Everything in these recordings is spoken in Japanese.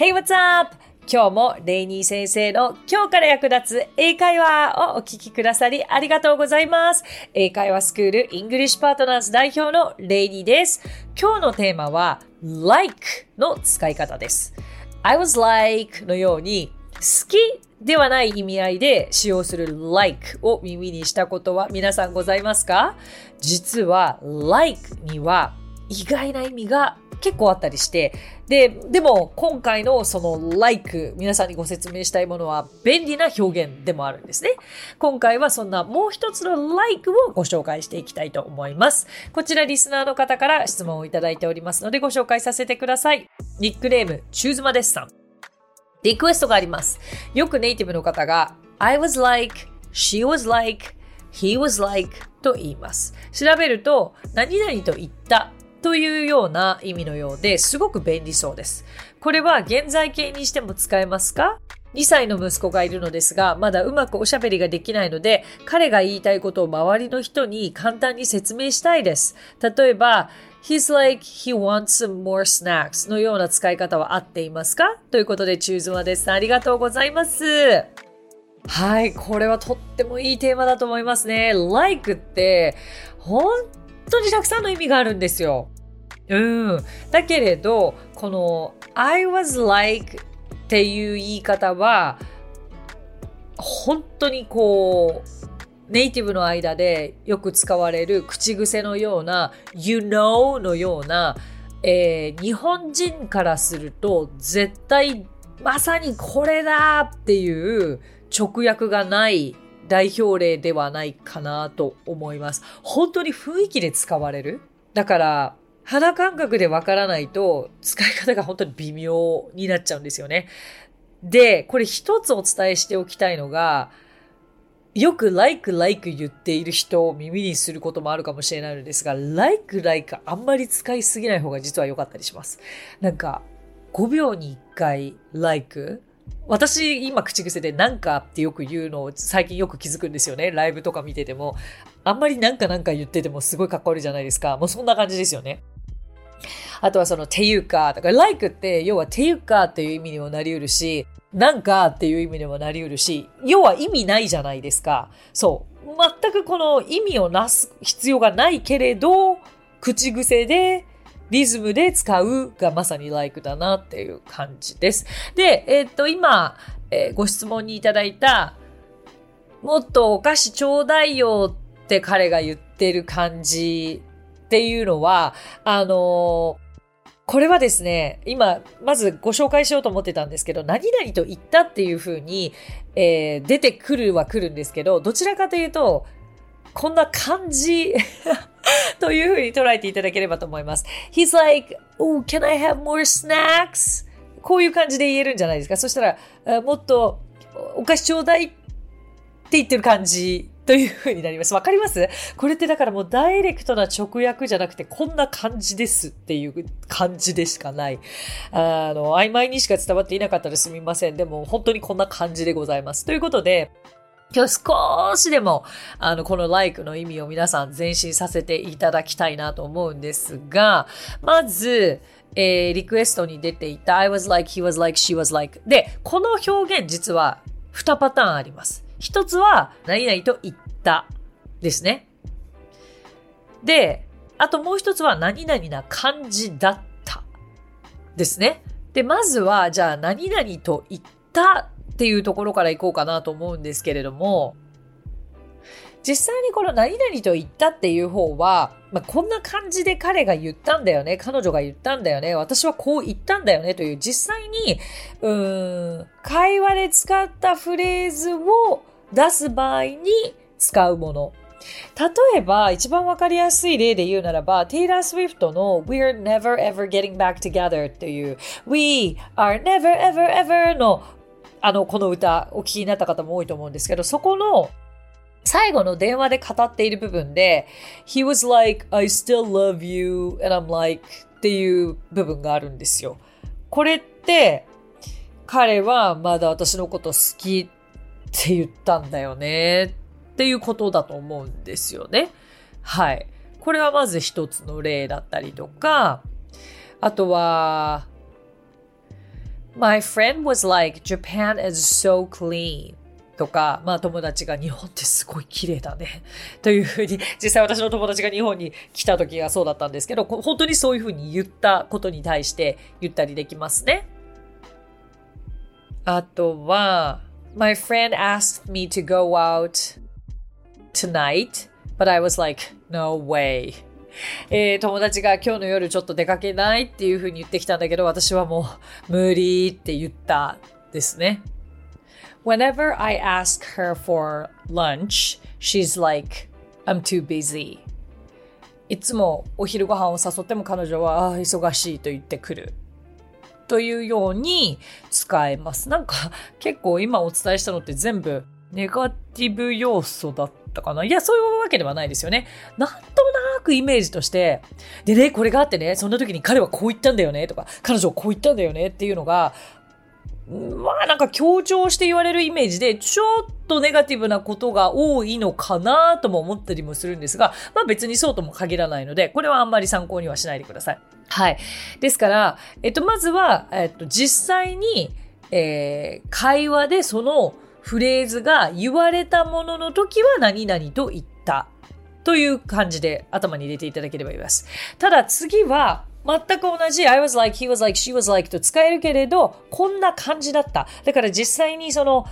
Hey, what's up? 今日もレイニー先生の今日から役立つ英会話をお聞きくださりありがとうございます。英会話スクールイングリッシュパートナーズ代表のレイニーです。今日のテーマは like の使い方です。I was like のように好きではない意味合いで使用する like を耳にしたことは皆さんございますか？実は like には意外な意味が結構あったりして、で、でも今回のその like 皆さんにご説明したいものは便利な表現でもあるんですね。今回はそんなもう一つの like をご紹介していきたいと思います。こちらリスナーの方から質問をいただいておりますのでご紹介させてください。ニックネーム、チューズマデスさん。リクエストがあります。よくネイティブの方が I was like, she was like, he was like と言います。調べると何々と言ったというような意味のようですごく便利そうです。これは現在形にしても使えますか？2歳の息子がいるのですが、まだうまくおしゃべりができないので、彼が言いたいことを周りの人に簡単に説明したいです。例えば、He's like he wants some more snacks のような使い方は合っていますか？ということで、チューズマです。ありがとうございます。はい、これはとってもいいテーマだと思いますね。like って、本当にたくさんの意味があるんですよ。うん。だけれど、この I was like っていう言い方は、本当にこう、ネイティブの間でよく使われる口癖のような you know のような、えー、日本人からすると絶対まさにこれだっていう直訳がない代表例ではないかなと思います。本当に雰囲気で使われる？だから、肌感覚でわからないと使い方が本当に微妙になっちゃうんですよね。で、これ一つお伝えしておきたいのが、よく like like 言っている人を耳にすることもあるかもしれないのですが、like like あんまり使いすぎない方が実は良かったりします。なんか、5秒に1回 like 私、今口癖でなんかってよく言うのを最近よく気づくんですよね。ライブとか見てても。あんまりなんかなんか言っててもすごいかっこ悪いじゃないですか。もうそんな感じですよね。あとはその、ていうか、だから、like って、要は、ていうかっていう意味にもなり得るし、なんかっていう意味にもなり得るし、要は意味ないじゃないですか。そう。全くこの意味をなす必要がないけれど、口癖でリズムで使うがまさに like だなっていう感じです。で、えー、っと、今、えー、ご質問にいただいた、もっとお菓子ちょうだいよって彼が言ってる感じっていうのは、あのーこれはですね、今、まずご紹介しようと思ってたんですけど、何々と言ったっていう風に、えー、出てくるは来るんですけど、どちらかというと、こんな感じ というふうに捉えていただければと思います。He's like, oh, can I have more snacks? こういう感じで言えるんじゃないですか。そしたら、もっとお菓子ちょうだいって言ってる感じという風になります。わかります？これってだからもうダイレクトな直訳じゃなくてこんな感じですっていう感じでしかない。あの、曖昧にしか伝わっていなかったらすみません。でも本当にこんな感じでございます。ということで、今日少しでも、あの、この like の意味を皆さん前進させていただきたいなと思うんですが、まず、えー、リクエストに出ていた I was like, he was like, she was like で、この表現実は2パターンあります。一つは、何々と言ったですね。で、あともう一つは、何々な感じだったですね。で、まずは、じゃあ、何々と言ったっていうところからいこうかなと思うんですけれども、実際にこの何々と言ったっていう方は、まあ、こんな感じで彼が言ったんだよね、彼女が言ったんだよね、私はこう言ったんだよねという実際に、うーん、会話で使ったフレーズを出す場合に使うもの。例えば、一番わかりやすい例で言うならば、テイラー・スウィフトの We're never ever getting back together っていう We are never ever ever のあの、この歌お聴きになった方も多いと思うんですけど、そこの最後の電話で語っている部分で、He was like, I still love you, and I'm like, っていう部分があるんですよ。これって、彼はまだ私のこと好きって言ったんだよねっていうことだと思うんですよね。はい。これはまず一つの例だったりとか、あとは、My friend was like, Japan is so clean. とか、まあ友達が日本ってすごい綺麗だね。というふうに、実際私の友達が日本に来た時がそうだったんですけど、本当にそういうふうに言ったことに対して言ったりできますね。あとは、My friend asked me to go out tonight, but I was like, no way. えー、友達が今日の夜ちょっと出かけないっていうふうに言ってきたんだけど、私はもう無理って言ったですね。Whenever I ask her for lunch, she's like, I'm too busy. いつもお昼ご飯を誘っても彼女は、あ忙しいと言ってくる。というように使えます。なんか結構今お伝えしたのって全部ネガティブ要素だったかな？いや、そういうわけではないですよね。なんとなくイメージとして、でね、これがあってね、そんな時に彼はこう言ったんだよねとか、彼女はこう言ったんだよねっていうのが、まあなんか強調して言われるイメージで、ちょっとネガティブなことが多いのかなとも思ったりもするんですが、まあ別にそうとも限らないので、これはあんまり参考にはしないでください。はい。ですから、えっと、まずは、えっと、実際に、えー、会話でそのフレーズが言われたものの時は何々と言った。という感じで頭に入れていただければいいです。ただ次は、全く同じ I was like, he was like, she was like と使えるけれど、こんな感じだった。だから実際にその、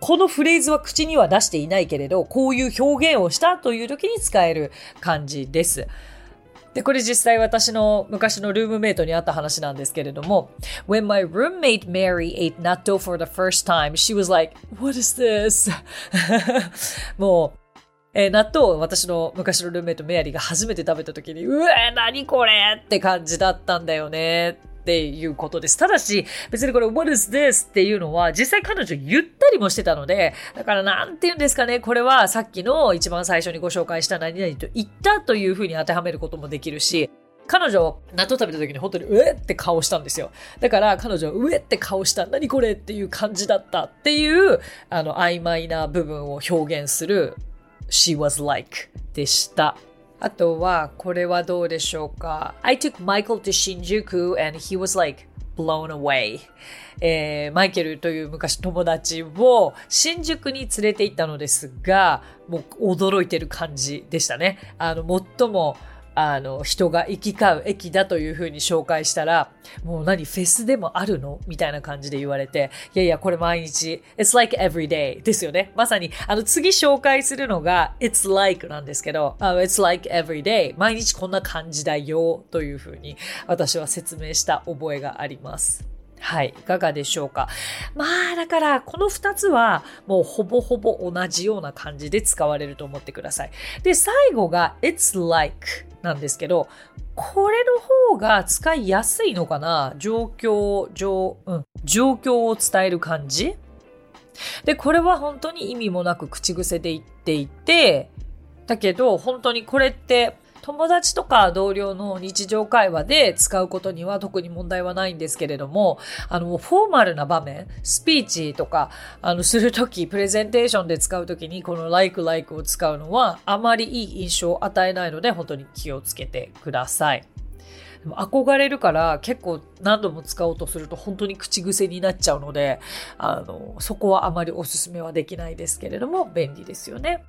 このフレーズは口には出していないけれど、こういう表現をしたという時に使える感じです。で、これ実際私の昔のルームメイトにあった話なんですけれども、When my roommate Mary ate natto for the first time, she was like, What is this? もう、えー、納豆を私の昔のルーメイトメアリーが初めて食べた時に、うわ何これ？って感じだったんだよねっていうことです。ただし、別にこれ What is this? っていうのは実際彼女言ったりもしてたので、だからなんて言うんですかね、これはさっきの一番最初にご紹介した何々と言ったというふうに当てはめることもできるし、彼女、納豆食べた時に本当に、うえって顔したんですよ。だから彼女、うえって顔した。何これっていう感じだったっていう、あの、曖昧な部分を表現する she was like でした。あとは、これはどうでしょうか ?I took Michael to Shinjuku and he was like blown away. えー、マイケルという昔友達を新宿に連れて行ったのですが、もう驚いてる感じでしたね。あの、最もあの、人が行き交う駅だというふうに紹介したら、もう何、フェスでもあるの？みたいな感じで言われて、いやいや、これ毎日、it's like every day ですよね。まさに、あの、次紹介するのが、it's like なんですけど、uh, it's like every day 毎日こんな感じだよ、というふうに、私は説明した覚えがあります。はい。いかがでしょうか？まあ、だから、この二つは、もうほぼほぼ同じような感じで使われると思ってください。で、最後が、it's like なんですけど、これの方が使いやすいのかな？状況、状、うん、状況を伝える感じ？で、これは本当に意味もなく口癖で言っていて、だけど、本当にこれって友達とか同僚の日常会話で使うことには特に問題はないんですけれども、あの、フォーマルな場面、スピーチとか、あの、するとき、プレゼンテーションで使うときに、この like like を使うのは、あまりいい印象を与えないので、本当に気をつけてください。憧れるから結構何度も使おうとすると本当に口癖になっちゃうので、あの、そこはあまりお勧めはできないですけれども、便利ですよね。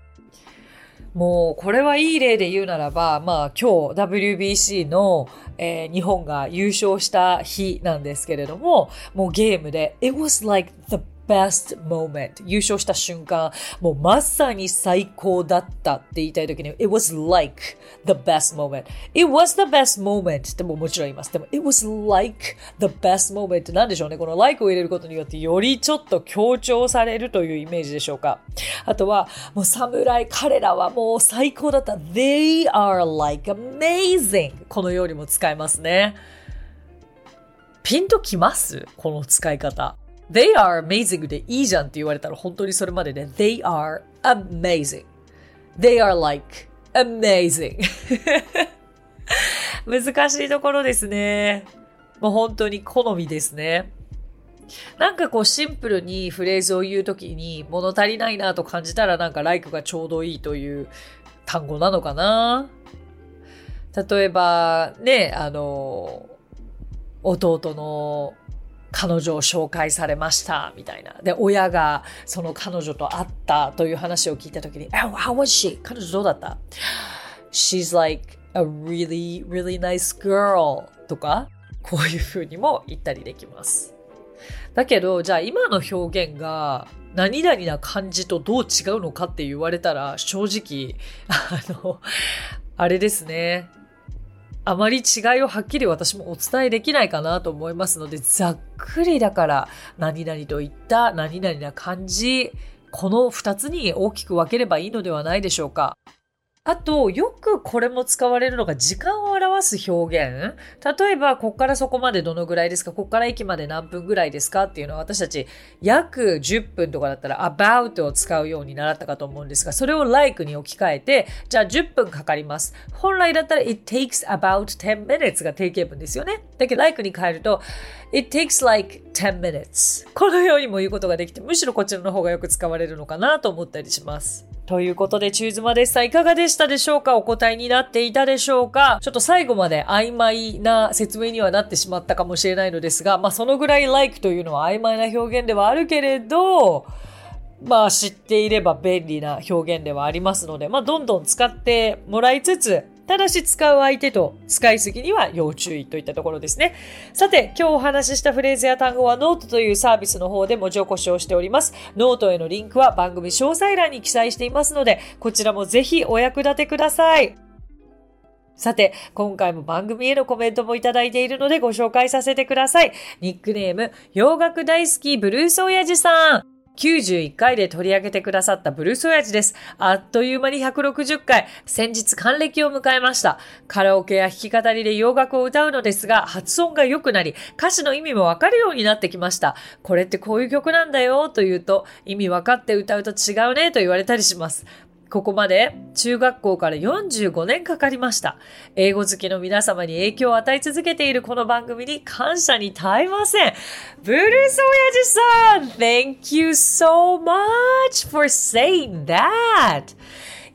もう、これはいい例で言うならば、まあ今日 WBC の、えー、日本が優勝した日なんですけれども、もうゲームで、It was like the best moment. 優勝した瞬間もうまさに最高だったって言いたい時に it was like the best moment. It was the best moment ってももちろん言います。でも it was like the best moment って何でしょうね。この like を入れることによってよりちょっと強調されるというイメージでしょうか。あとはもう侍彼らはもう最高だった。They are like amazing このようにも使えますね。ピンときます？この使い方。They are amazing でいいじゃんって言われたら本当にそれまでで、ね、They are amazing. They are like amazing. 難しいところですね。もう本当に好みですね。なんかこうシンプルにフレーズを言うときに物足りないなと感じたらなんか like がちょうどいいという単語なのかな例えばね、あの、弟の彼女を紹介されましたみたいな。で、親がその彼女と会ったという話を聞いたときに、How was she? 彼女どうだった ?She's like a really, really nice girl とか、こういう風にも言ったりできます。だけど、じゃあ今の表現が何々な感じとどう違うのかって言われたら、正直、あの、あれですね。あまり違いをはっきり私もお伝えできないかなと思いますので、ざっくりだから、何々といった何々な感じ、この二つに大きく分ければいいのではないでしょうか。あと、よくこれも使われるのが時間を表す表現？例えば、こっからそこまでどのぐらいですか？こっから駅まで何分ぐらいですかっていうのは私たち約10分とかだったら about を使うように習ったかと思うんですが、それを like に置き換えて、じゃあ10分かかります。本来だったら it takes about 10 minutes が定型文ですよね。だけど like に変えると it takes like 10 minutes このようにも言うことができて、むしろこちらの方がよく使われるのかなと思ったりします。ということで、中妻でしたいかがでしたでしょうか？お答えになっていたでしょうか？ちょっと最後まで曖昧な説明にはなってしまったかもしれないのですが、まあそのぐらい like というのは曖昧な表現ではあるけれど、まあ知っていれば便利な表現ではありますので、まあどんどん使ってもらいつつ、ただし使う相手と使いすぎには要注意といったところですね。さて、今日お話ししたフレーズや単語はノートというサービスの方で文字起こしをしております。ノートへのリンクは番組詳細欄に記載していますので、こちらもぜひお役立てください。さて、今回も番組へのコメントもいただいているのでご紹介させてください。ニックネーム、洋楽大好きブルース親父さん。91回で取り上げてくださったブルースオヤジです。あっという間に160回、先日還暦を迎えました。カラオケや弾き語りで洋楽を歌うのですが、発音が良くなり、歌詞の意味もわかるようになってきました。これってこういう曲なんだよと言うと、意味わかって歌うと違うねと言われたりします。ここまで中学校から45年かかりました。英語好きの皆様に影響を与え続けているこの番組に感謝に耐えません。ブルース親父さん !Thank you so much for saying that!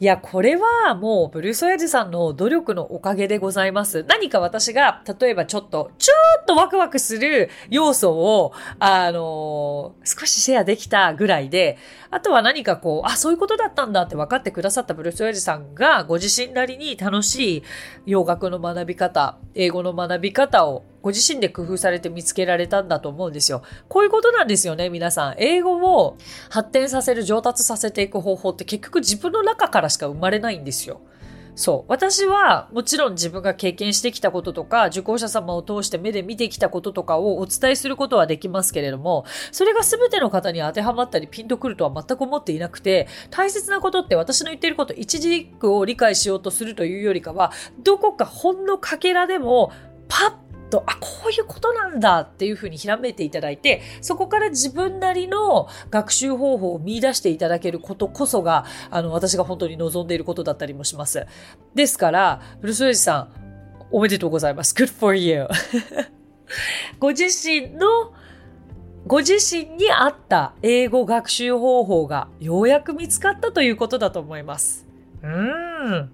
いや、これはもうブルース親父さんの努力のおかげでございます。何か私が、例えばちょっと、ちょっとワクワクする要素を、あのー、少しシェアできたぐらいで、あとは何かこう、あ、そういうことだったんだって分かってくださったブルース親父さんが、ご自身なりに楽しい洋楽の学び方、英語の学び方をご自身で工夫されて見つけられたんだと思うんですよ。こういうことなんですよね、皆さん。英語を発展させる、上達させていく方法って結局自分の中からしか生まれないんですよ。そう。私はもちろん自分が経験してきたこととか、受講者様を通して目で見てきたこととかをお伝えすることはできますけれども、それが全ての方に当てはまったりピンとくるとは全く思っていなくて、大切なことって私の言っていること一時一句を理解しようとするというよりかは、どこかほんのかけらでもパッと、あ、こういうことなんだっていうふうにひらめいていただいて、そこから自分なりの学習方法を見出していただけることこそが、あの、私が本当に望んでいることだったりもします。ですから、ブルース・ウェイジさん、おめでとうございます。Good for you! ご自身のご自身に合った英語学習方法がようやく見つかったということだと思います。うーん。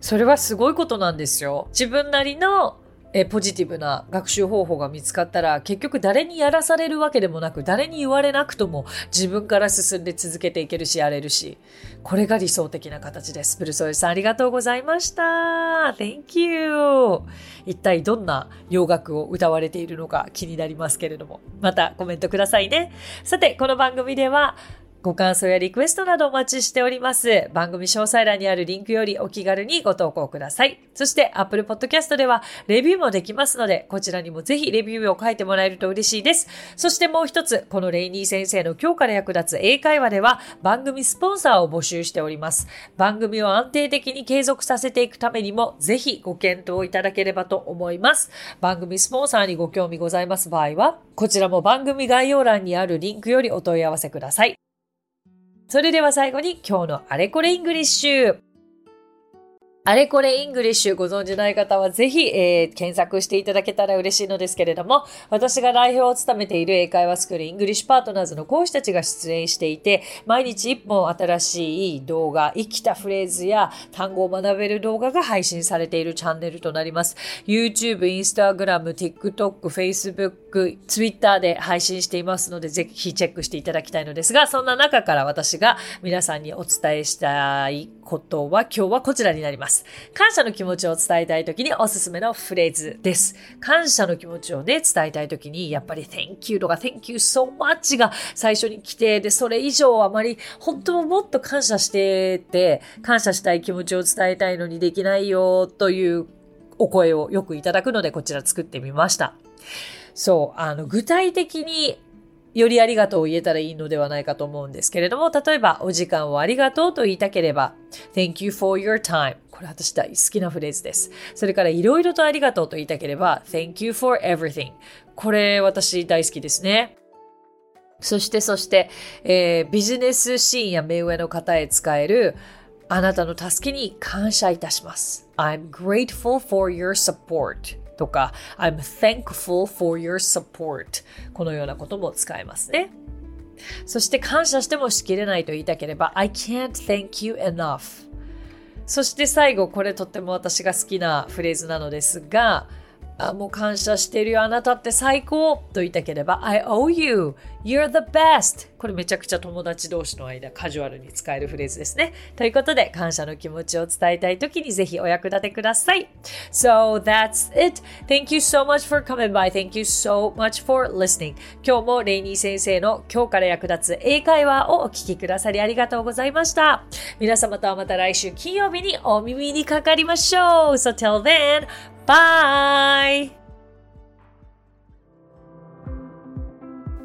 それはすごいことなんですよ。自分なりのえポジティブな学習方法が見つかったら、結局誰にやらされるわけでもなく、誰に言われなくとも自分から進んで続けていけるし、やれるし、これが理想的な形です。ブルソイさん、ありがとうございました。Thank you! 一体どんな洋楽を歌われているのか気になりますけれども、またコメントくださいね。さて、この番組では、ご感想やリクエストなどお待ちしております。番組詳細欄にあるリンクよりお気軽にご投稿ください。そして Apple Podcast ではレビューもできますので、こちらにもぜひレビューを書いてもらえると嬉しいです。そしてもう一つ、このレイニー先生の今日から役立つ英会話では番組スポンサーを募集しております。番組を安定的に継続させていくためにも、ぜひご検討いただければと思います。番組スポンサーにご興味ございます場合は、こちらも番組概要欄にあるリンクよりお問い合わせください。それでは最後に今日のあれこれイングリッシュ。あれこれイングリッシュご存知ない方はぜひ、えー、検索していただけたら嬉しいのですけれども、私が代表を務めている英会話スクールイングリッシュパートナーズの講師たちが出演していて、毎日一本新しい動画、生きたフレーズや単語を学べる動画が配信されているチャンネルとなります。YouTube、Instagram、TikTok、Facebook、Twitter で配信していますので、ぜひチェックしていただきたいのですが、そんな中から私が皆さんにお伝えしたいことは今日はこちらになります。感謝の気持ちを伝えたいときにおすすめのフレーズです。感謝の気持ちをね、伝えたいときに、やっぱり Thank you とか Thank you so much が最初に来て、で、それ以上あまり本当はもっと感謝してて、感謝したい気持ちを伝えたいのにできないよというお声をよくいただくので、こちら作ってみました。そう、あの、具体的によりありがとうを言えたらいいのではないかと思うんですけれども、例えば、お時間をありがとうと言いたければ、Thank you for your time. これ私大好きなフレーズです。それから、いろいろとありがとうと言いたければ、Thank you for everything. これ私大好きですね。そして、そして、えー、ビジネスシーンや目上の方へ使える、あなたの助けに感謝いたします。I'm grateful for your support. とか I'm thankful for your support このようなことも使えますね。そして感謝してもしきれないと言いたければ I can't thank you enough そして最後これとっても私が好きなフレーズなのですがあもう感謝してるよ。あなたって最高と言いたければ I owe you. You're the best. これめちゃくちゃ友達同士の間カジュアルに使えるフレーズですね。ということで感謝の気持ちを伝えたいときにぜひお役立てください。So that's it. Thank you so much for coming by. Thank you so much for listening. 今日もレイニー先生の今日から役立つ英会話をお聞きくださりありがとうございました。皆様とはまた来週金曜日にお耳にかかりましょう。So till then, Bye!